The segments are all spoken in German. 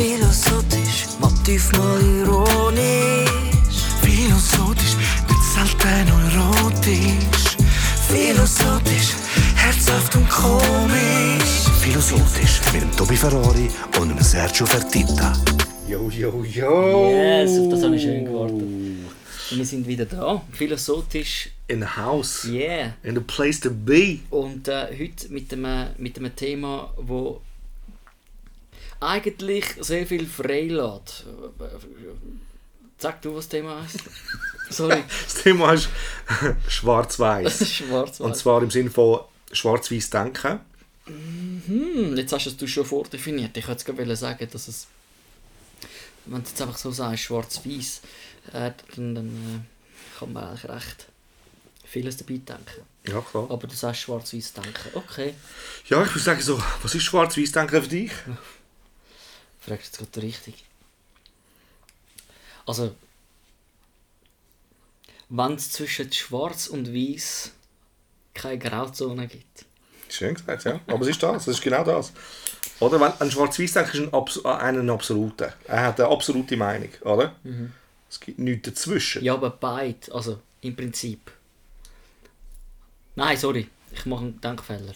Philosophisch, Motiv mal ironisch. Philosophisch, nicht selten erotisch. Philosophisch, herzhaft und komisch. Philosophisch mit dem Tobi Ferrari und dem Sergio Fertitta. Jo, jo, jo. Yes, auf das habe ich schön gewartet. Wir sind wieder da. Philosophisch, In the house. yeah. In the place to be. Und äh, heute mit einem, mit einem Thema, wo eigentlich sehr viel freilässt. Sag du, was das Thema heißt. Sorry, Das Thema ist schwarz-weiß. schwarz. Und zwar im Sinne von schwarz-weiß denken. Hm, jetzt hast du es schon vordefiniert. Ich hätte gerade sagen, dass es, wenn du jetzt einfach so sagst, schwarz-weiß, äh, dann, dann äh, kann man eigentlich recht vieles dabei denken. Ja, klar. Aber du sagst schwarz-weiß denken. Okay, Ja, ich würde sagen so, was ist schwarz-weiß denken für dich? fragst du jetzt gerade richtig. Also, wenn es zwischen schwarz und weiß keine Grauzone gibt. Schön gesagt, ja. Aber es ist das, es ist genau das. Oder wenn ein schwarz-weiß denken ist ein, Abs einen absoluten. Er hat eine absolute Meinung, oder? Es gibt nichts dazwischen. Ja, aber beide, also im Prinzip. Nein, sorry, ich mache einen Denkfehler.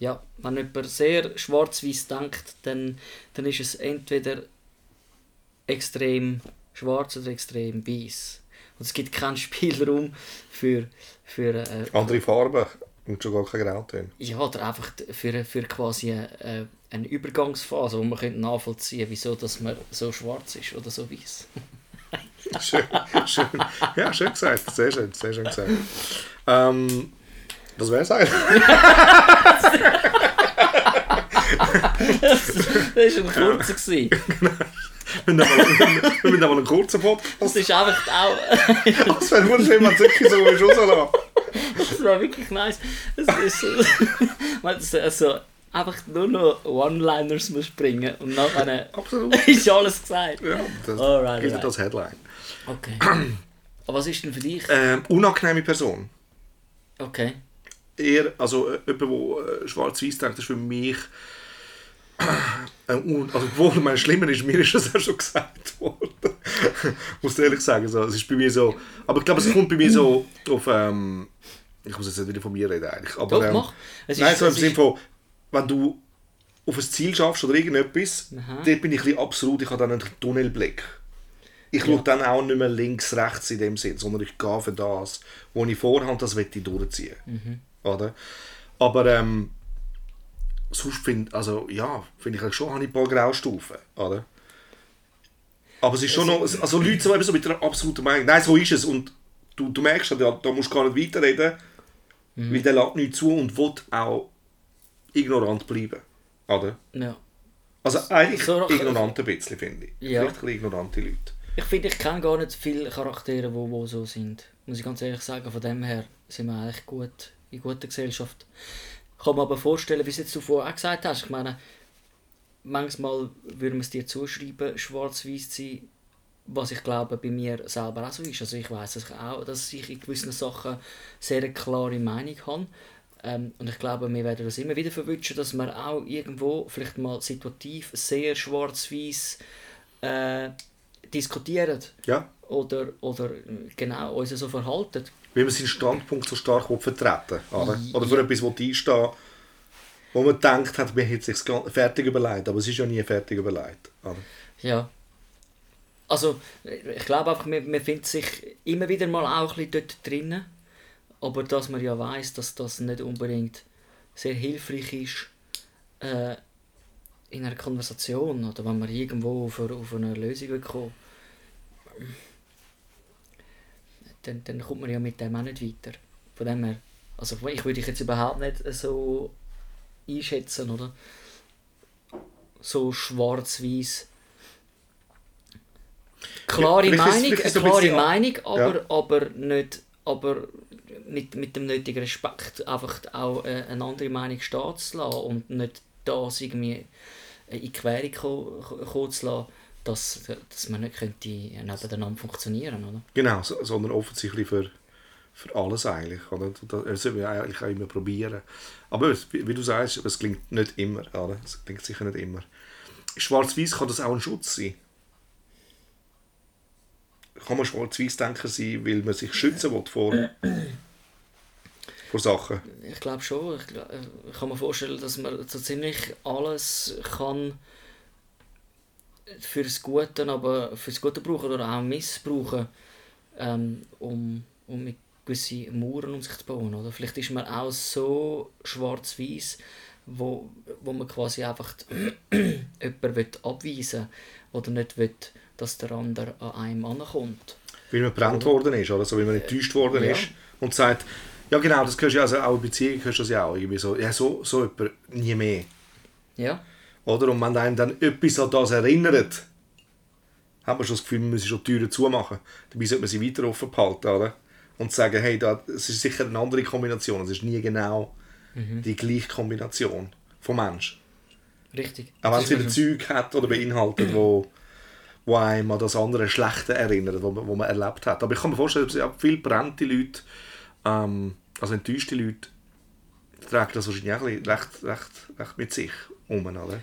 Ja, wenn jemand sehr schwarz-weiß denkt, dann, dann ist es entweder extrem schwarz oder extrem weiß. Und es gibt keinen Spielraum für, für, äh, Andere Farben und schon gar keine Grautöne. ja, oder einfach für, für quasi äh, eine Übergangsphase, wo man könnte nachvollziehen wieso dass man so schwarz ist oder so weiß. Schön, schön. Ja, schön gesagt. Sehr schön, sehr schön gesagt. Ähm, das wäre es eigentlich. Das war ein kurzer. gewesen. Aber- wir müssen aber einen kurzen Podcast. Das ist einfach auch... Das wäre wunderschön, wenn es wirklich so rauslassen Das war wirklich nice. Es ist so, also einfach nur noch One-Liners muss bringen und nachher Absolut. ist alles gesagt. Ja, das Alright, gilt alright. als Headline. Okay. Aber was ist denn für dich? Ähm, unangenehme Person. Okay. Eher, also äh, jemand, der äh, schwarz-weiß denkt, ist für mich. Äh, also, obwohl, mein Schlimmer ist, mir ist das auch schon gesagt worden. muss ich ehrlich sagen. So, es ist bei mir so. Aber ich glaube, es kommt bei mir so auf. Ähm, ich muss jetzt nicht wieder von mir reden, eigentlich. Aber, Doch, ähm, mach. Es nein, ist- so im Sinne ist- von, wenn du auf ein Ziel schaffst oder irgendetwas, Aha. dort bin ich ein absolut, ich habe dann einen Tunnelblick. Ich schaue dann auch nicht mehr links, rechts in dem Sinn, sondern ich gehe für das, was ich vorhabe, das will ich durchziehen. Oder? Aber ähm, sonst finde also, ja, finde ich schon, habe ich ein paar Graustufen. Oder? Aber es ist schon noch, also Leute so, eben so mit einer absoluten Meinung, nein, so ist es. Und du, du merkst, da, da musst du gar nicht weiterreden, weil der lässt nichts zu und will auch ignorant bleiben. Oder? Ja. Also eigentlich So ignorant ein bisschen, finde ich. Ja. Vielleicht ein ignorante Leute. Ich finde, ich kenne gar nicht viele Charaktere, die wo, wo so sind. Muss ich ganz ehrlich sagen. Von dem her sind wir eigentlich gut in guter Gesellschaft. Ich kann mir aber vorstellen, wie es jetzt zuvor auch gesagt hast. Ich meine, manchmal würde man es dir zuschreiben, schwarz-weiß zu sein, was ich glaube bei mir selber auch so ist. Also ich weiß auch, dass ich in gewissen Sachen sehr eine klare Meinung habe. Ähm, und ich glaube, wir werden das immer wieder verwünschen, dass wir auch irgendwo vielleicht mal situativ sehr schwarz-weiß äh, diskutieren Ja. Oder, oder äh, genau uns so verhalten. Weil man seinen Standpunkt so stark vertreten oder? Ja. oder für etwas will einstehen wo man denkt hat, man hätte es sich fertig überlegt, aber es ist ja nie fertig überlegt. Oder? Ja. Also, ich glaube einfach, man, man findet sich immer wieder mal auch ein bisschen dort drinnen. Aber dass man ja weiß, dass das nicht unbedingt sehr hilfreich ist äh, in einer Konversation oder wenn man irgendwo auf, eine- auf eine Lösung will kommen dann, dann kommt man ja mit dem auch nicht weiter. Von dem her, also ich würde dich jetzt überhaupt nicht so einschätzen, oder? So schwarz-weiß. Klare Ja, Meinung, eine klare bisschen- Meinung, aber, Ja. aber nicht, aber mit, mit dem nötigen Respekt einfach auch äh, eine andere Meinung stehen zu lassen und nicht das irgendwie in die ko- kommen zu lassen, dass, dass man nicht könnte nebeneinander funktionieren oder? Genau, so, sondern offensichtlich für, für alles eigentlich. Oder? Das das soll man eigentlich auch immer probieren. Aber wie, wie du sagst, es klingt nicht immer. Oder? Es klingt sicher nicht immer. Schwarz-Weiß kann das auch ein Schutz sein. Kann man Schwarz-Weiß-Denker sein, weil man sich schützen will vor, vor Sachen? Ich glaube schon. Ich, ich kann mir vorstellen, dass man so ziemlich alles kann fürs Gute, aber fürs Gute brauchen oder auch missbrauchen, ähm, um, um mit gewisse Mauern um sich zu bauen. Oder? Vielleicht ist man auch so schwarz-weiß, wo, wo man quasi einfach jemanden abweisen will oder nicht will, dass der andere an einem ankommt. Weil man gebrannt worden ist, oder so, weil man enttäuscht worden Ja. ist und sagt, ja genau, das kannst du ja, also auch in Beziehungen kannst du das ja auch irgendwie so, ja so, so jemand, nie mehr. Ja, Oder? Und wenn einem dann etwas an das erinnert, hat man schon das Gefühl, man müsse schon die Türen zumachen. Dabei sollte man sie weiter offen behalten, oder? Und sagen, hey, da, es ist sicher eine andere Kombination, es ist nie genau die gleiche Kombination vom Mensch. richtig. Auch wenn Das es wieder Zeug hat oder beinhaltet, wo, wo einem an das andere Schlechte erinnert, wo, man- wo man erlebt hat. Aber ich kann mir vorstellen, dass ja viele brennende Leute, ähm, also enttäuschte Leute, tragen das wahrscheinlich auch ein bisschen recht, recht, recht mit sich um, oder?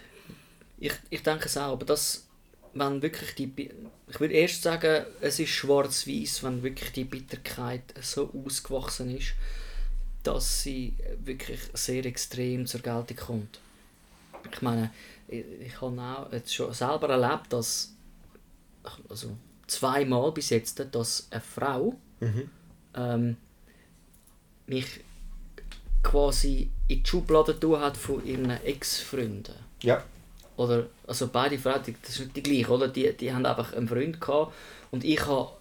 Ich, ich denke es auch, aber das, wenn wirklich die, ich würde erst sagen, es ist schwarz-weiß, wenn wirklich die Bitterkeit so ausgewachsen ist, dass sie wirklich sehr extrem zur Geltung kommt. Ich meine, ich, ich habe auch jetzt schon selber erlebt, dass, also zweimal bis jetzt, dass eine Frau ähm, mich quasi in die Schublade tun hat von ihren Ex-Freunden. Ja. Oder, also beide Frauen, das ist nicht die gleiche, oder? Die, die haben einfach einen Freund gehabt und ich habe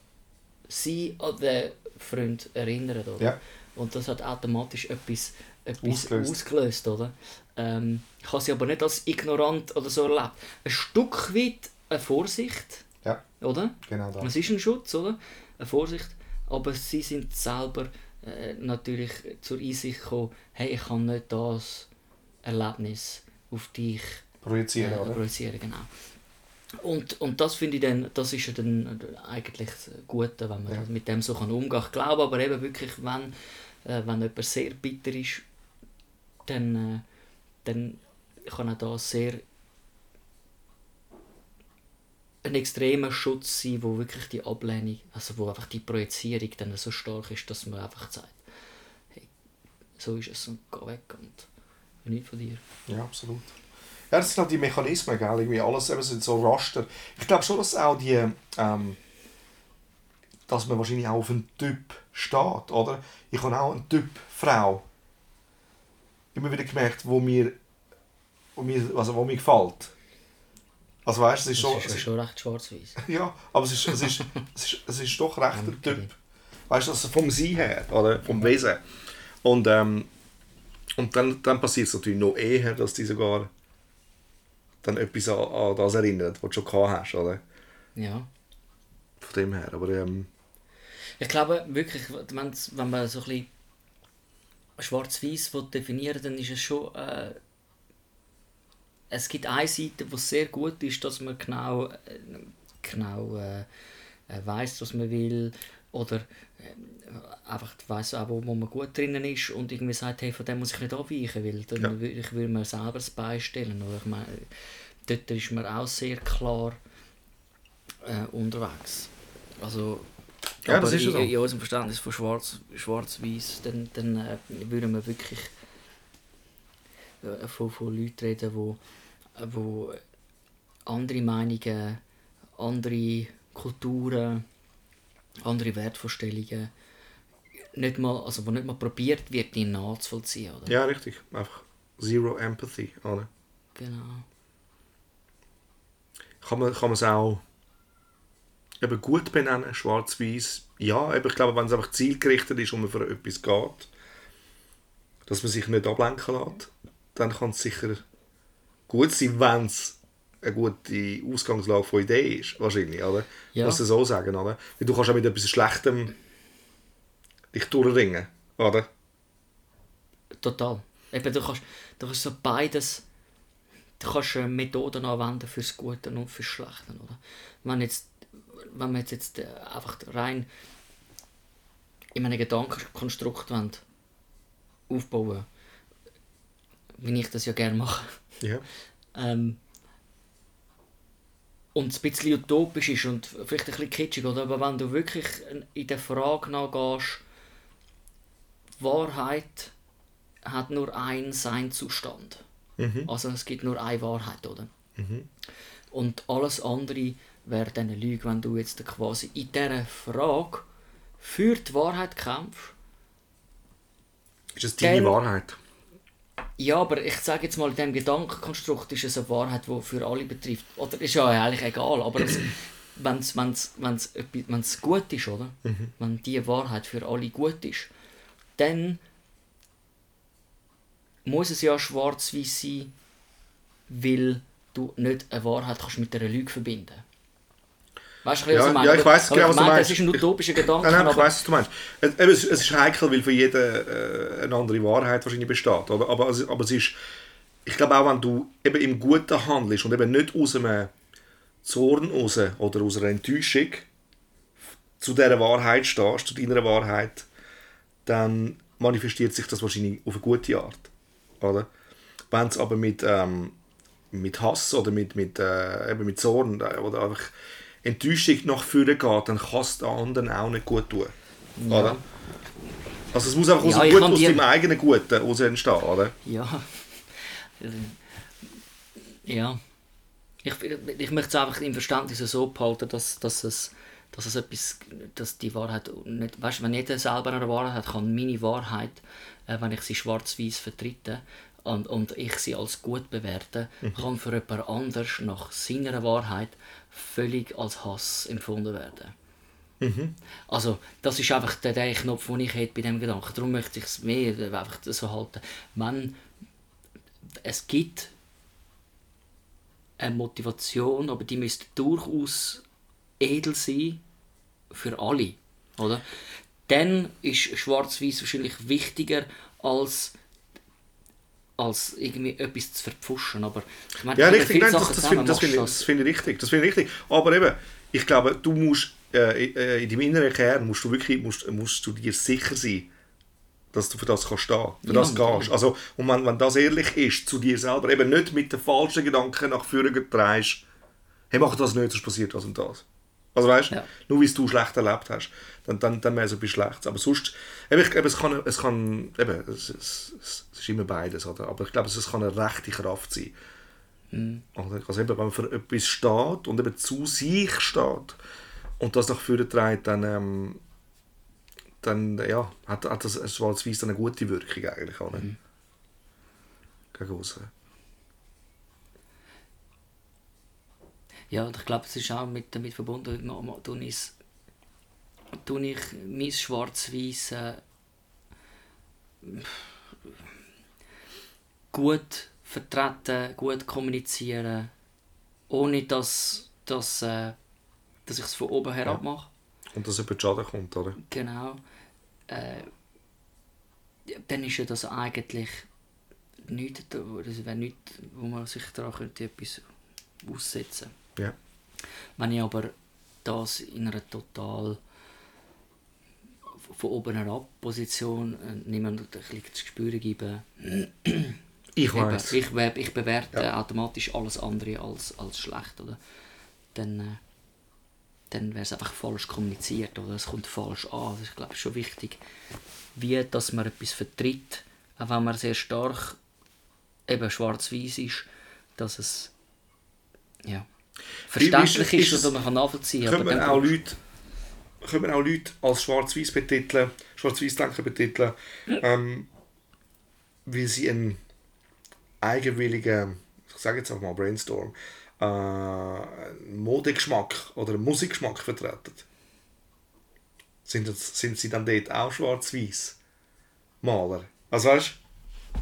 sie an den Freund erinnert, oder? Ja. Und das hat automatisch etwas, etwas Ausgelöst. ausgelöst, oder? Ähm, ich habe sie aber nicht als ignorant oder so erlebt. Ein Stück weit eine Vorsicht, Ja, oder? genau das. Es ist ein Schutz, oder? Eine Vorsicht. Aber sie sind selber äh, natürlich zur Einsicht gekommen, hey, ich kann nicht das Erlebnis auf dich Projizieren, äh, projizieren. Genau. Und, und das finde ich dann, das ist ja dann eigentlich das Gute, wenn man Ja. mit dem so kann umgehen kann. Ich glaube aber eben wirklich, wenn, äh, wenn jemand sehr bitter ist, dann, äh, dann kann auch das sehr ein extremer Schutz sein, wo wirklich die Ablehnung, also wo einfach die Projizierung dann so stark ist, dass man einfach sagt, hey, so ist es und geh weg und nicht von dir. Ja, absolut. Ja, das sind halt die Mechanismen, gell? Irgendwie alles eben sind so Raster. Ich glaube schon, dass auch die, ähm, dass man wahrscheinlich auch auf einen Typ steht, oder? Ich habe auch einen Typ Frau immer wieder gemerkt, wo mir, wo mir, also wo mir gefällt. Also weißt, du, es ist Das schon, ist es ja ist, schon recht schwarz-weiß. ja, aber es ist, es ist, es ist, es ist doch recht der. Typ. Weißt du, also vom Sein her, oder? Vom Wesen. Und, ähm, und dann, dann passiert es natürlich noch eher, dass die sogar dann etwas an, an das erinnert, was du schon gehabt hast, oder? Ja. Von dem her. Aber ähm, Ich glaube wirklich, wenn man so ein bisschen schwarz-weiß will definieren dann ist es schon. Äh, es gibt eine Seite, wo sehr gut ist, dass man genau, äh, genau äh, äh, weiß, was man will. Oder äh, einfach weiß auch, wo, wo man gut drinnen ist und irgendwie sagt, hey, von dem muss ich nicht abweichen, weil dann Ja. würde ich würde mir selber das beistellen. Oder ich meine, dort ist man auch sehr klar äh, unterwegs. Also, Ja, das aber in, so. in unserem Verständnis von Schwarz, Schwarz-Weiß, dann, dann äh, würden wir wirklich äh, von, von Leuten reden, äh, wo andere Meinungen, andere Kulturen, andere Wertvorstellungen nicht mal, also wo nicht mal probiert wird, die nachzuvollziehen. Oder? ja, richtig. Einfach Zero Empathy, oder? Genau. Kann man, kann man es auch eben gut benennen, schwarz-weiß? Ja, eben, ich glaube, wenn es einfach zielgerichtet ist und man für etwas geht, dass man sich nicht ablenken lässt, dann kann es sicher gut sein, wenn es eine gute Ausgangslage von Idee ist, wahrscheinlich, oder? Ja. Muss du so sagen, oder? Weil du kannst auch mit etwas Schlechtem dich durchringen, oder? Total. Eben, du kannst, du kannst so beides, du kannst äh, Methoden anwenden fürs Gute und fürs Schlechte, oder? Wenn jetzt, wenn wir jetzt, jetzt äh, einfach rein in einem Gedankenkonstrukt wollen, aufbauen, wie ich das ja gerne mache, Ja. ähm, und ein bisschen utopisch ist und vielleicht ein bisschen kitschig, oder? aber wenn du wirklich in der Frage nachgehst, Wahrheit hat nur einen Seinzustand. Mhm. Also es gibt nur eine Wahrheit, oder? Und alles andere wäre dann eine Lüge, wenn du jetzt quasi in dieser Frage für die Wahrheit kämpfst. Ist das deine Wahrheit? Ja, aber ich sage jetzt mal, in diesem Gedankenkonstrukt ist es eine Wahrheit, die für alle betrifft. Oder ist ja eigentlich egal, aber wenn es wenn's, wenn's, wenn's gut ist, oder? Wenn die Wahrheit für alle gut ist, dann muss es ja schwarz-weiß sein, weil du nicht eine Wahrheit kannst mit einer Lüge verbinden Weißt du, was Ja, ich meine? ja, ich Aber genau, was du meinst. Das ist ein utopischer Gedanke. Nein, nein, ich aber- weiss, was du meinst. Es, es, ist heikel, weil für jeden äh, eine andere Wahrheit wahrscheinlich besteht. Oder? Aber, es- aber es ist, ich glaube auch, wenn du eben im Guten handelst und eben nicht aus einem Zorn raus oder aus einer Enttäuschung zu dieser Wahrheit stehst, zu deiner Wahrheit, dann manifestiert sich das wahrscheinlich auf eine gute Art. Oder? Wenn es aber mit, ähm, mit Hass oder mit, mit, äh, eben mit Zorn äh, oder einfach Enttäuschung nach vorne geht, dann kann es den anderen auch nicht gut tun. Oder? Also es muss einfach aus, Ja, dem Gut, aus dem eigenen Guten heraus entstehen. Oder? Ja. Ja. Ich, ich möchte es einfach im Verständnis so behalten, dass, dass, es, dass es etwas, dass die Wahrheit nicht, weißt, wenn jeder selber eine Wahrheit hat, kann meine Wahrheit, äh, wenn ich sie schwarz-weiß vertrete und, und ich sie als gut bewerte, kann für jemand anders nach seiner Wahrheit völlig als Hass empfunden werden. Also, das ist einfach der, der Knopf, den ich hätte bei diesem Gedanken. Darum möchte ich es mehr einfach so halten. Wenn es gibt eine Motivation, aber die müsste durchaus edel sein für alle, oder? Dann ist Schwarz-Weiß wahrscheinlich wichtiger als als irgendwie etwas zu verpfuschen, aber ich meine, Ja, richtig, nein, das, das finde find, ich- das find ich richtig. Das finde ich richtig. Aber eben, ich glaube, du musst äh, äh, in deinem inneren Kern musst du wirklich musst, musst du dir sicher sein, dass du für das kannst stehen, für Ja, das gehst. Also, und wenn, wenn das ehrlich ist zu dir selber, eben nicht mit den falschen Gedanken nach vorne drehst, hey, mach das nicht, sonst passiert das und das. Also weißt Ja. nur weil du schlecht erlebt hast, dann, dann, dann wäre es etwas Schlechtes. Aber sonst, eben, ich, eben, es kann, es kann eben, es, es, es ist immer beides, oder? aber ich glaube, es, es kann eine rechte Kraft sein. Oder? Also eben, wenn man für etwas steht und eben zu sich steht und das nach vorne trägt, dann, ähm, dann ja, hat, hat das schwarz-weiß eine gute Wirkung eigentlich. Oder? Gegen aussen. Ja, und ich glaube, es ist auch mit, damit verbunden, tue ich's- tue ich mein schwarz-weiß äh, gut vertreten, gut kommunizieren, ohne dass, dass, äh, dass ich es von oben herab mache. Und dass jemand Schaden kommt, oder? Genau. Äh, ja, dann ist ja das eigentlich nichts, das wäre nichts, wo man sich daran könnte etwas aussetzen Ja. Wenn ich aber das in einer total von oben herab Position äh, niemand ein bisschen zu spüren gebe, Ich weiß. ich, ich bewerte Ja. automatisch alles andere als, als schlecht, oder? Dann, äh, dann wäre es einfach falsch kommuniziert, oder? Es kommt falsch an. Das ist, glaube ich, schon wichtig, wie dass man etwas vertritt, auch wenn man sehr stark eben schwarz-weiß ist, dass es ja, verständlich ist ist, oder man kann nachvollziehen. können wir dann auch Leute können wir auch Leute als schwarz-weiß betiteln, schwarz-weiß-Denker betiteln, ähm, weil sie einen eigenwilligen, ich sage jetzt auch mal Brainstorm, äh, Modegeschmack oder Musikgeschmack vertreten. Sind, das, sind sie dann dort auch schwarz-weiß Maler? Also weißt du?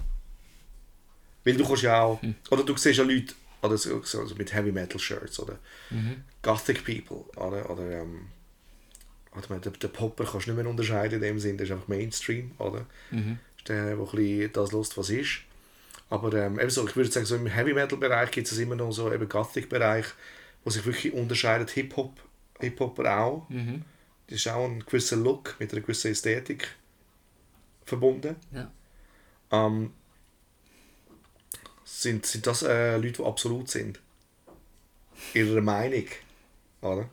Weil du kannst ja auch, oder du siehst ja Leute, oder so, so so mit Heavy Metal Shirts oder Gothic People, oder, oder ähm, oder man, den, den Popper kannst du nicht mehr unterscheiden in dem Sinn, das ist einfach Mainstream, oder? Das ist der, der ein bisschen das lust, was ist. Aber ähm, eben so, ich würde sagen, so im Heavy Metal Bereich gibt es immer noch so eben Gothic Bereich, wo sich wirklich unterscheidet, Hip-Hop, Hip-Hopper auch. Das ist auch ein gewisser Look mit einer gewissen Ästhetik verbunden. Ja. Ähm, sind, sind das äh, Leute, die absolut sind? ihrer Meinung. Oder?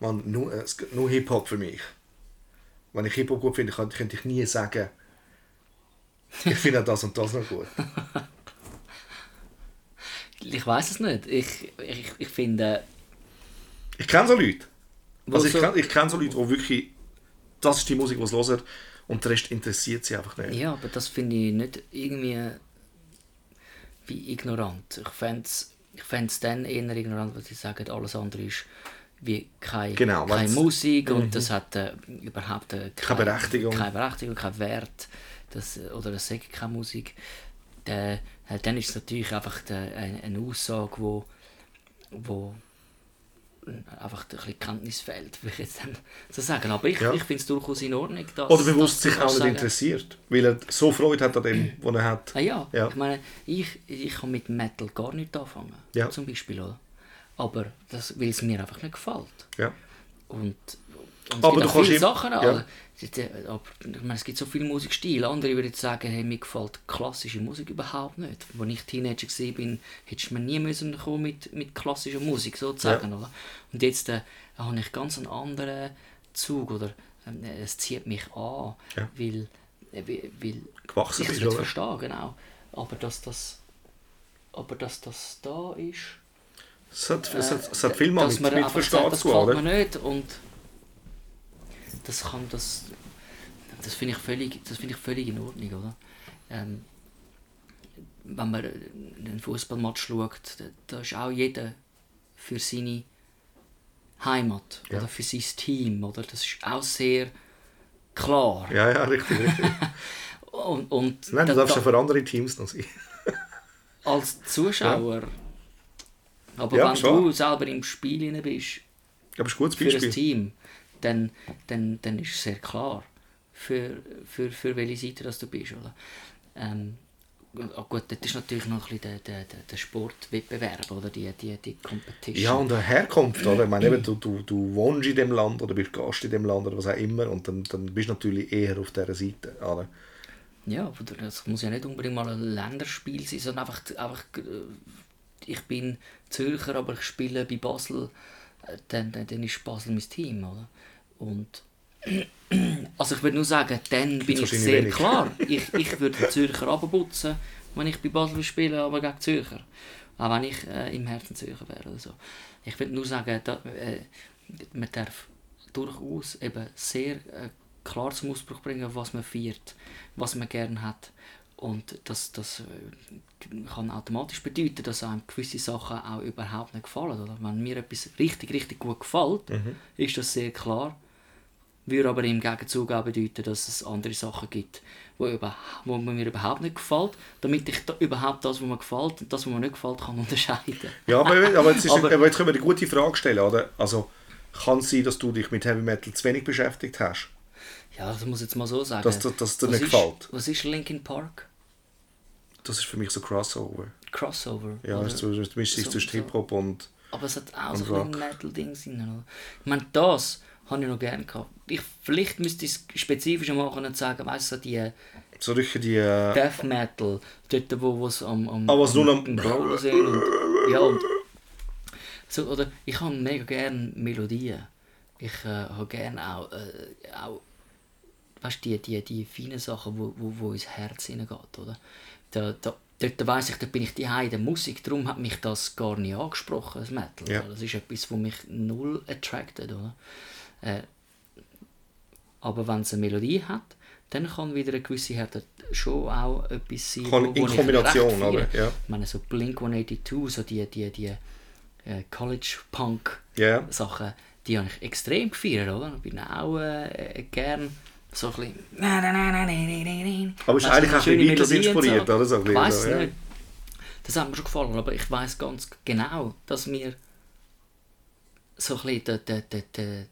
Man, nur, äh, nur Hip-Hop für mich. Wenn ich Hip-Hop gut finde, kann- könnte ich nie sagen, ich finde das und das noch gut. Ich weiß es nicht. Ich, ich, ich finde, Ich kenne so Leute. Also ich kenne ich kenn so Leute, die wirklich, das ist die Musik, die sie hören und der Rest interessiert sie einfach nicht. ja, aber das finde ich nicht irgendwie wie ignorant. Ich fände es ich fänd's dann eher ignorant, wenn sie sagen, alles andere ist wie keine, Genau, keine Musik und das hat äh, überhaupt äh, Keine Berechtigung. Keine Berechtigung, keinen Wert. Das, oder das sagt keine Musik. Dann, äh, dann ist es natürlich einfach der, eine, eine Aussage, wo, wo einfach ein bisschen Kenntnis fehlt, will ich jetzt so sagen. Aber ich, Ja. ich finde es durchaus in Ordnung, dass... Oder bewusst sich auch nicht sagen- interessiert, weil er so Freude hat an dem, was er hat. Ah ja, Ja. ich meine, ich, ich kann mit Metal gar nicht anfangen, Ja. zum Beispiel, oder? Aber das, weil es mir einfach nicht gefällt. Ja. Und, und Aber du kannst viele Sachen, ja. also, es- äh, aber, ich meine, es gibt so viele Musikstile. Andere würden sagen, hey, mir gefällt klassische Musik überhaupt nicht. Als ich Teenager war, hättest du mir nie müssen kommen mit, mit klassischer Musik, sozusagen. Oder? Und jetzt äh, habe ich ganz einen anderen Zug, oder ähm, es zieht mich an, Ja. weil, äh, weil, Gewachsen ich es nicht verstehe, genau. Aber dass das, aber dass das da ist, Es hat, es hat, es hat äh, viel mal mit, man mit Verstehen zu tun, gefällt oder? mir nicht und das kann das das finde ich völlig das finde ich völlig in Ordnung oder ähm, wenn man einen Fußballmatch schaut da, da ist auch jeder für seine Heimat Ja. oder für sein Team oder das ist auch sehr klar Ja, ja, richtig, richtig. und, und Nein, du da- darfst da- ja für andere Teams noch sein. als Zuschauer aber Ja, wenn schon. du selber im Spiel bist Aber ist ein gutes für ein Beispiel. Team, dann, dann, dann ist es sehr klar, für, für, für welche Seite das du bist. Oder? Ähm, ah gut, das ist natürlich noch ein bisschen der, der, der, der Sportwettbewerb oder die, die, die Competition. Ja, und eine Herkunft, oder? Ich meine, eben, du, du, du wohnst in dem Land oder bist Gast in dem Land oder was auch immer und dann, dann bist du natürlich eher auf dieser Seite. Oder? Ja, das muss ja nicht unbedingt mal ein Länderspiel sein, sondern einfach, einfach äh, ich bin Zürcher, aber ich spiele bei Basel, äh, dann, dann, dann ist Basel mein Team, oder? Und also ich würde nur sagen, dann bin ich sehr wenig. klar. Ich, ich würde den Zürcher abputzen, wenn ich bei Basel spiele, aber gegen Zürcher. Auch wenn ich äh, im Herzen Zürcher wäre oder so. Ich würde nur sagen, da, äh, man darf durchaus eben sehr äh, klar zum Ausdruck bringen, was man feiert, was man gerne hat. Und das, das äh, kann automatisch bedeuten, dass einem gewisse Sachen auch überhaupt nicht gefallen. Oder? Wenn mir etwas richtig, richtig gut gefällt, ist das sehr klar. Würde aber im Gegenzug auch bedeuten, dass es andere Sachen gibt, wo, über, wo mir überhaupt nicht gefällt, damit ich da überhaupt das, was mir gefällt und das, was mir nicht gefällt, kann unterscheiden. Ja, aber, aber, jetzt ist, Aber- aber jetzt können wir eine gute Frage stellen, oder? Also, kann es sein, dass du dich mit Heavy Metal zu wenig beschäftigt hast? Ja, das muss ich jetzt mal so sagen. Dass- dass- dass dir Was nicht ist- gefällt. Was ist Linkin Park? Das ist für mich so Crossover. Crossover. Ja, es mischt sich So- zwischen. Hip-Hop und... Aber es hat auch so ein Rock. Metal-Dings drin. oder? Ich meine, das habe ich noch gerne gehabt. Ich, vielleicht müsste ich es spezifischer machen und sagen, weißt du, die So richtig die... Äh, Death Metal, dort wo es am, am, Ah, was am, nur am- Rollen sind. Und, ja, und, so, oder ich habe mega gerne Melodien. Ich äh, habe gerne auch, äh, auch weißt, die, die, die feinen Sachen, wo, wo, wo ins Herz hineingeht. Oder? Da, da, dort weiss ich, da bin ich die in der Musik, darum hat mich das gar nicht angesprochen, das Metal. Ja. Das ist etwas, was mich null attracted. Oder? Äh, aber wenn es eine Melodie hat, dann kann wieder eine gewisse Härte schon auch etwas sein, Kann- in Kombination, oder? Ja. Ich meine, so Blink-182, so die, die, die äh, College-Punk Ja. Sachen, die habe ich extrem gefeiert, oder? Ich bin auch äh, gern so ein bisschen... Aber ist Weißt du, eigentlich auch ein bisschen inspiriert, oder? So ich weiss so, ja. nicht. Das hat mir schon gefallen, aber ich weiß ganz genau, dass mir so ein bisschen der, der, der,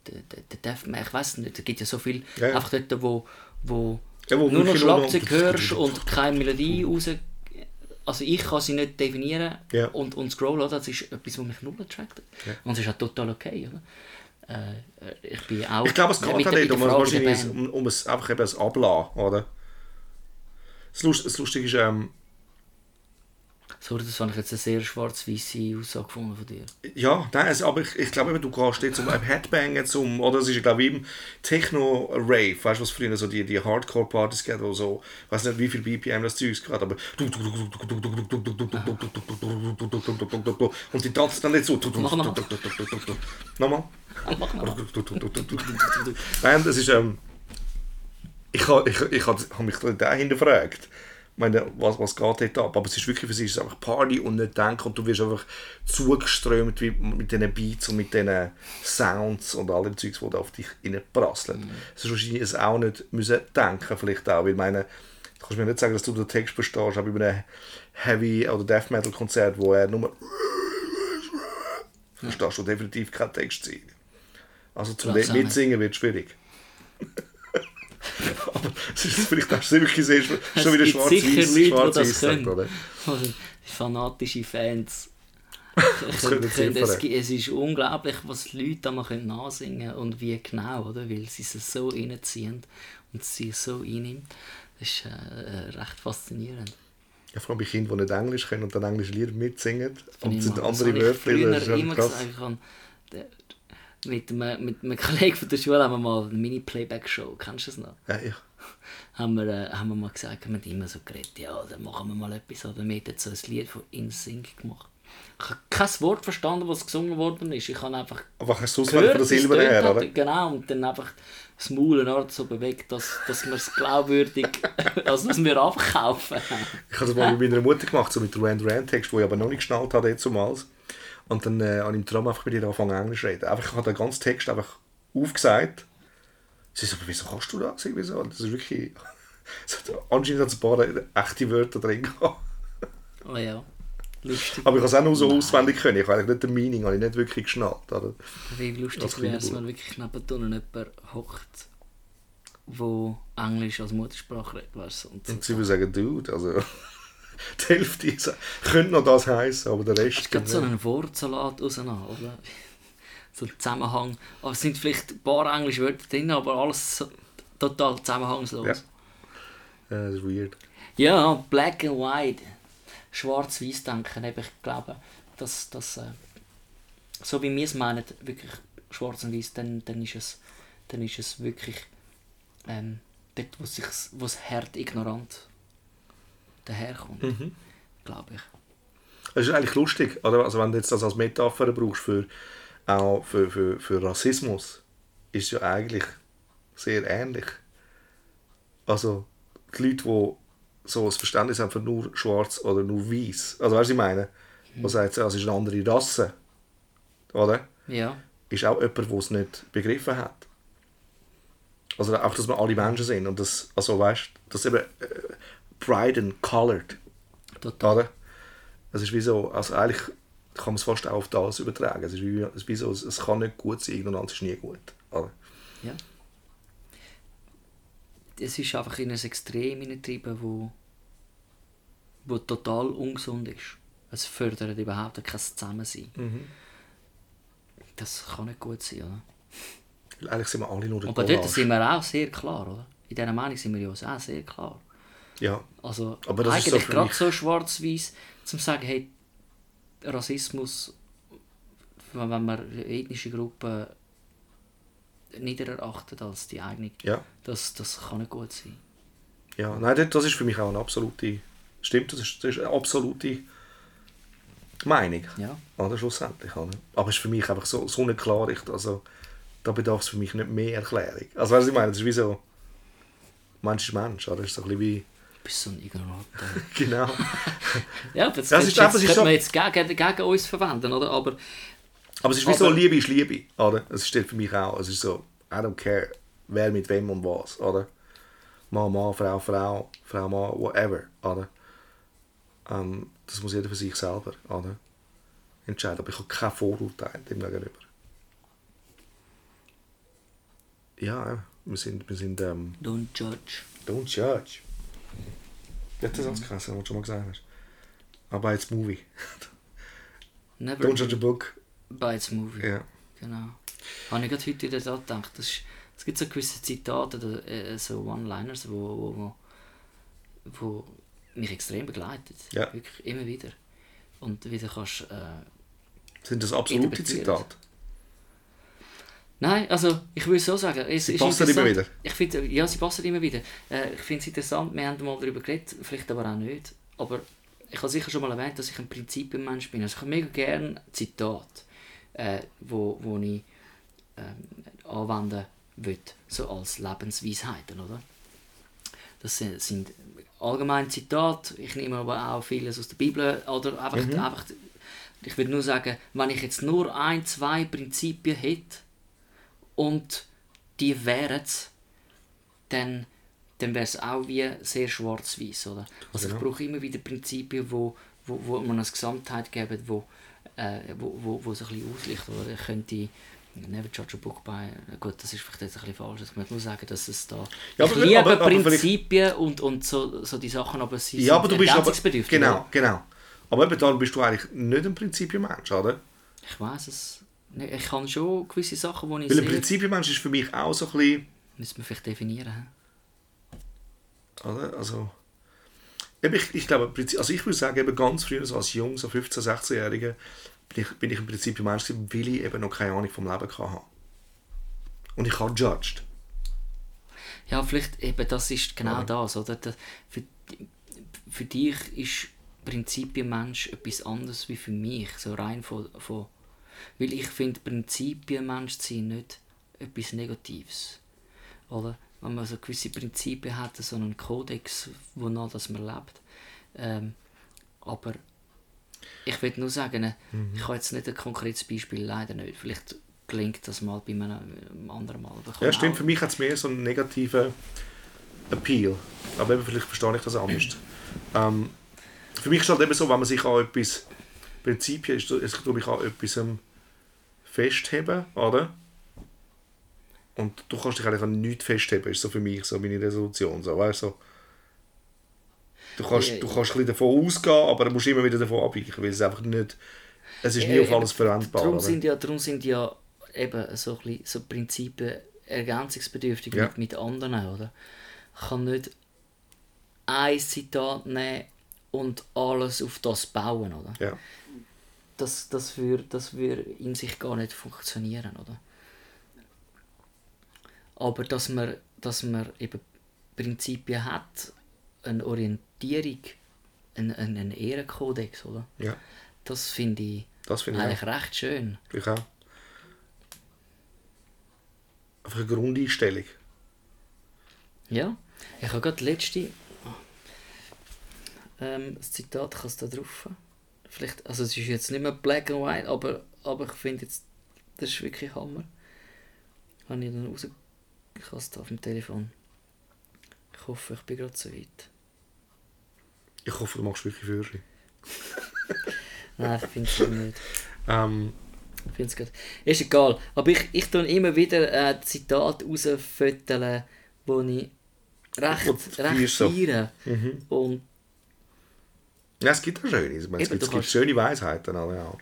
der, ich weiß nicht, es gibt ja so viel, einfach dort, wo, wo, nur noch Schlagzeug hörst und keine Melodie raus... Also ich kann sie nicht definieren und, und scrollen, oder? das ist etwas, was mich null attractet. Und es ist auch total okay, oder? Äh, ich bin auch... Ich glaube, es geht halt nicht um, wahrscheinlich um, um es, einfach eben ein Ablassen, oder? Das Lustige ist, ähm, Sorry, das habe ich jetzt eine sehr schwarz-weiße Aussage gefunden von dir. Ja, nein, also, aber ich, ich glaube, eben, du gehst jetzt um ein Headbang, zum, oder es ist, glaube ich, im Techno-Rave, weißt du, was früher so die, die Hardcore-Partys gibt, wo so, ich weiß nicht, wie viel BPM das Zeug gerade, aber und die tanzen dann nicht so. Mach. Nochmal. Mach mal. Nein, das ist, ähm, ich habe ich, ich, hab mich da hinterfragt. Ich meine, was, was geht dort ab? Aber es ist wirklich, für sie ist es einfach Party und nicht denken und du wirst einfach zugeströmt wie mit diesen Beats und mit diesen Sounds und all dem Zeugs, die da auf dich reinprasseln. Mhm. Es ist wahrscheinlich es auch nicht müssen denken, vielleicht auch, weil ich meine, du kannst mir nicht sagen, dass du den Text verstehst, aber bei einem Heavy- oder Death Metal Konzert, wo er nur verstehst du definitiv keinen Text sein. Also zum. Mitsingen wird schwierig. Aber vielleicht auch wirklich sehr, schon wieder schwarz sicher Leute, die das schwarz können. oder? Die fanatische Fans. können es, es ist unglaublich, was die Leute einmal können können und wie genau, oder? Weil sie es so reinziehen und sie so einnimmt. Das ist äh, recht faszinierend. Ja, vor allem bei Kindern, die nicht Englisch können und dann englische Lieder mitsingen. Und es Ich sind andere habe ich Wörter, ist früher schon immer gesagt. Ich habe, der- mit, einem, mit einem Kollegen von der Schule haben wir mal eine Mini-Playback-Show, kennst du das noch? Ja, ja. haben wir, äh, haben wir mal gesagt, wir haben immer so geredet, ja, dann machen wir mal etwas. Oder wir haben so ein Lied von InSync gemacht. Ich habe kein Wort verstanden, was gesungen worden ist. Ich habe einfach Einfach hast du es von der Silber her, oder? Genau, und dann einfach das Maul so bewegt, dass, dass wir es glaubwürdig, also dass wir abkaufen. Ich habe das mal mit meiner Mutter gemacht, so mit Duran Duran Text, wo ich aber noch nicht geschnallt habe jetzt zumals. Und dann äh, habe ich im Traum einfach mit ihr angefangen Englisch zu reden. Einfach, ich habe den ganzen Text einfach aufgesagt. Sie so, aber wieso kannst du das? Ich so, das ist wirklich... Anscheinend hat es ein paar echte Wörter drin gehabt. Oh ja, lustig. Aber ich habe es auch nur so auswendig können. Ich habe nicht den Meaning, habe ich nicht wirklich geschnallt. Oder? Wie lustig wäre es, wenn wirklich nebendran jemand hockt, wo Englisch als Muttersprache redet, weißt du? Und so Und sie würde sagen, Dude, also... Die Hälfte ist- könnte noch das heißen, aber der Rest... Es gibt so einen Wortsalat auseinander, oder? So ein Zusammenhang. Aber es sind vielleicht ein paar englische Wörter drin, aber alles total zusammenhangslos. Ja. Ja, das ist weird. Ja, Black and White. Schwarz-Weiß denken, ich glaube, dass das, äh, so wie wir es meinen, wirklich schwarz und weiß, dann, dann, ist es, dann ist es wirklich ähm, dort, wo, sich's, wo das Herd ignorant daherkommt, Mhm. glaube ich. Es ist eigentlich lustig, oder? Also wenn du jetzt das als Metapher brauchst für, auch für, für, für Rassismus, ist es ja eigentlich sehr ähnlich. Also die Leute, die so ein Verständnis haben für nur schwarz oder nur weiß, also weißt du, ich meine? Mhm. Man sagt, ja, es ist eine andere Rasse, oder? Ja, Ist auch jemand, der es nicht begriffen hat. Also auch, dass wir alle Menschen sind und das, also weißt du, das eben Pride and Colored total. oder? Es ist wie so, also eigentlich kann man es fast auch auf das übertragen. Es ist wie, es ist wie so, es, kann nicht gut sein, Ignoranz ist nie gut. Oder? Ja. Es ist einfach in ein Extrem hineingetrieben, wo, wo total ungesund ist. Es fördert überhaupt kein Zusammensein. Das kann nicht gut sein, oder? Eigentlich sind wir alle nur der Aber dort sind wir auch sehr klar, oder? In dieser Meinung sind wir ja auch sehr klar. Ja, Also Aber das eigentlich gerade so schwarz-weiß, zum sagen, hey, Rassismus, wenn man ethnische Gruppen nieder erachtet als die eigene, ja, das, das kann nicht gut sein. ja. Nein, das- das ist für mich auch eine absolute, stimmt, das ist, das ist eine absolute Meinung. Ja. Oder, schlussendlich. Oder? Aber es ist für mich einfach so, so eine Klarheit, also da bedarf es für mich nicht mehr Erklärung. Also weißt du, ich meine, es ist wie so, Mensch ist Mensch, oder? Es ist so ein bisschen wie, bist so ein Ignorant. genau. ja, das, Das ist einfach- jetzt, könnte man jetzt gegen, gegen uns verwenden, oder? Aber Aber es ist wie so, Liebe ist Liebe, oder? Es steht für mich auch, es ist so, I don't care, wer mit wem und was, oder? Mann, Mann, Frau, Frau, Frau, Mann, whatever, oder? Ähm, das muss jeder für sich selber, oder? Entscheiden, aber ich habe kein Vorurteil dem gegenüber. Ja, wir sind, wir sind, ähm, don't judge. don't judge. Ja, das ist krass, was du schon mal gesagt hast. Aber jetzt Movie. Never Don't judge a book. by its movie. Ja. Genau. Habe ich gerade heute wieder da gedacht. Das ist, es gibt so gewisse Zitate, oder, äh, so One-Liners, wo, wo, wo, wo mich extrem begleitet. Ja. Wirklich immer wieder. und wieder kannst... Äh, Sind das absolute. Zitate? Nein, also ich würde so sagen, es Sie passen immer wieder. Ich finde, ja, sie passen immer wieder. Äh, ich finde es interessant, wir haben mal darüber geredet, vielleicht aber auch nicht. Aber ich habe sicher schon mal erwähnt, dass ich ein Prinzipienmensch bin. Also ich habe mega gerne Zitate, äh, wo, wo ich ähm, anwenden will, so als Lebensweisheiten, oder? Das sind, sind allgemein Zitate, ich nehme aber auch vieles aus der Bibel, oder einfach, einfach ich würde nur sagen, wenn ich jetzt nur ein, zwei Prinzipien hätte, und die wären es, dann, dann wäre es auch wie sehr schwarz-weiß, oder? Also ich Genau. brauche immer wieder Prinzipien, wo, wo, wo man eine Gesamtheit geben, wo, äh, wo, wo, wo so ein bisschen auslicht, oder? Ich könnte Never judge a book by... Gut, das ist vielleicht jetzt ein bisschen falsch. Ich möchte nur sagen, dass es da... Ja, ich aber- liebe aber- aber Prinzipien und, und so, so die Sachen, aber sie Ja, aber sind du bist aber... Genau, oder? genau. Aber eben dann bist du eigentlich nicht ein Prinzipienmensch, oder? Ich weiß es. Ich kann schon gewisse Sachen, die ich Weil ein. Prinzipienmensch ist für mich auch so ein bisschen... Müssen wir vielleicht definieren. Oder? Also, ich, ich glaube, also ich würde sagen, eben ganz früh, so als Jung, so 15-, 16-Jähriger, bin ich, bin ich im Prinzip ein Mensch gewesen, weil ich eben noch keine Ahnung vom Leben hatte. Und ich habe judged. Ja, vielleicht eben, das ist genau Ja. das, oder? Für, für dich ist Prinzipienmensch etwas anderes wie für mich, so rein von... von weil ich finde, Prinzipienmensch zu sein nicht etwas Negatives, oder? Wenn man so gewisse Prinzipien hat, so einen Kodex, wonach das man lebt. Ähm, aber ich will nur sagen, Mhm. ich habe jetzt nicht ein konkretes Beispiel, leider nicht. Vielleicht gelingt das mal bei einem, einem anderen Mal. Ja, stimmt. Für mich hat es mehr so einen negativen Appeal. Aber eben, vielleicht verstehe ich das anders. ähm, für mich ist es halt eben so, wenn man sich an etwas Prinzipien ist, es tue mich an etwas ähm, festheben, oder? Und du kannst dich eigentlich an nichts festheben, ist so für mich so meine Resolution. So, weißt, du, so. Du kannst, Ja, du kannst ein bisschen davon ausgehen, aber du musst immer wieder davon abweichen, weil es einfach nicht... Es ist nie Ja, auf alles verwendbar. Darum sind ja, darum sind ja eben so, ein bisschen, so Prinzipien ergänzungsbedürftig mit, mit anderen, oder? Ich kann nicht ein Zitat nehmen und alles auf das bauen, oder? Ja. Das, das würde das würde in sich gar nicht funktionieren, oder? Aber dass man, dass man eben Prinzipien hat, eine Orientierung, einen, einen Ehrenkodex, oder? ja, Das finde ich das finde ich auch. eigentlich recht schön. Ich auch. Einfach eine Grundeinstellung. Ja, ich habe gerade letzte ähm, das Zitat, ich habe es da drauf. Vielleicht, also es ist jetzt nicht mehr black and white, aber, aber ich finde jetzt, das ist wirklich Hammer. Habe ich dann raus... Ich habe es da auf dem Telefon. Ich hoffe, ich bin gerade so weit. Ich hoffe, du machst wirklich Führerschein. Nein, ich finde es nicht. Ähm, Ich finde es gut. Ist egal. Aber ich, ich tue immer wieder äh, Zitate rausfütteln, wo ich recht, recht so. feiere. Und ja, es gibt auch schöne. Ich meine, es Eben, es gibt schöne Weisheiten. alle auch.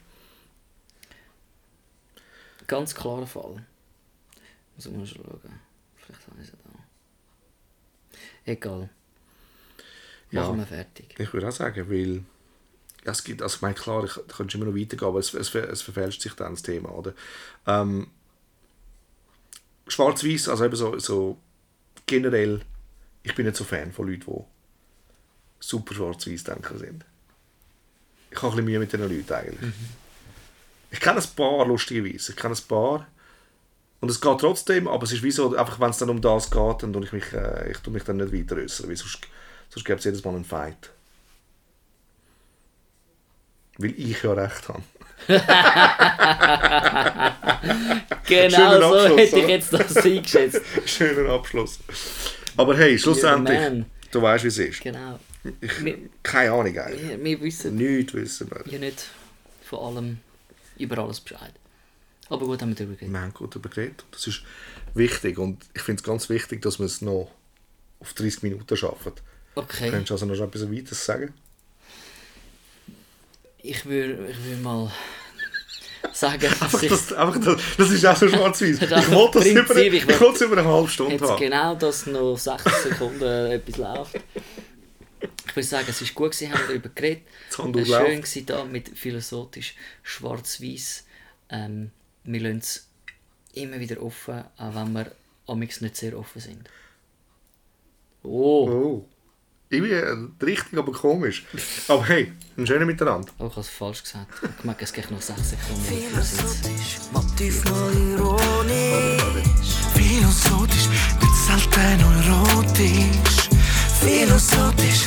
Ganz klarer Fall. Muss ich mal schauen. Vielleicht habe ich sie da. Egal. Ja. Machen wir fertig. Ich würde auch sagen, weil ja, es gibt, also ich meine, klar, ich, da könntest immer noch weitergehen, aber es, es, es verfälscht sich dann das Thema, oder? Ähm, Schwarz-Weiß, also eben so, so generell, ich bin nicht so Fan von Leuten, die super schwarz-weiß denken sind. Ich habe ein bisschen Mühe mit diesen Leuten eigentlich. Ich kenne ein paar, lustigerweise. Ich kenne ein paar. Und es geht trotzdem, aber es ist wie so, einfach wenn es dann um das geht, dann tue ich mich, äh, ich tue mich dann nicht weiter äußern, weil sonst, sonst gibt es jedes Mal einen Fight. Weil ich ja recht habe. Genau so hätte ich jetzt das eingeschätzt. Schöner Abschluss. Aber hey, schlussendlich, du weißt, wie es ist. Genau. Ich, Wir- keine Ahnung eigentlich. Wir, wissen Nichts wissen wir. ja nicht von allem über alles Bescheid. Aber gut, haben wir darüber geredet. Wir haben gut darüber geredet. Das ist wichtig und ich finde es ganz wichtig, dass wir es noch auf 30 Minuten schaffen. Okay. Könntest du also noch etwas weiteres sagen? Ich würde ich würd mal sagen, dass Einfach das, einfach das, das ist auch so schwarz-weiß. Ich wollte das über, ich ich wollte- wollte es über eine halbe Stunde jetzt haben. genau, dass noch 60 Sekunden etwas läuft. Ich würde sagen, es war gut, gewesen, haben wir darüber geredet. Das kann Es war durchlaufen. schön gewesen, da mit philosophisch schwarz-weiß. Ähm, wir lassen es immer wieder offen, auch wenn wir amigs nicht sehr offen sind. Oh, Oh. Irgendwie äh, richtig, aber komisch. Aber hey, ein schöner Miteinander. oh ich habe es falsch gesagt. Ich merke, es geht noch 6 Sekunden. Philosophisch, manchmal ironisch. Philosophisch, nicht selten erotisch. Philosophisch,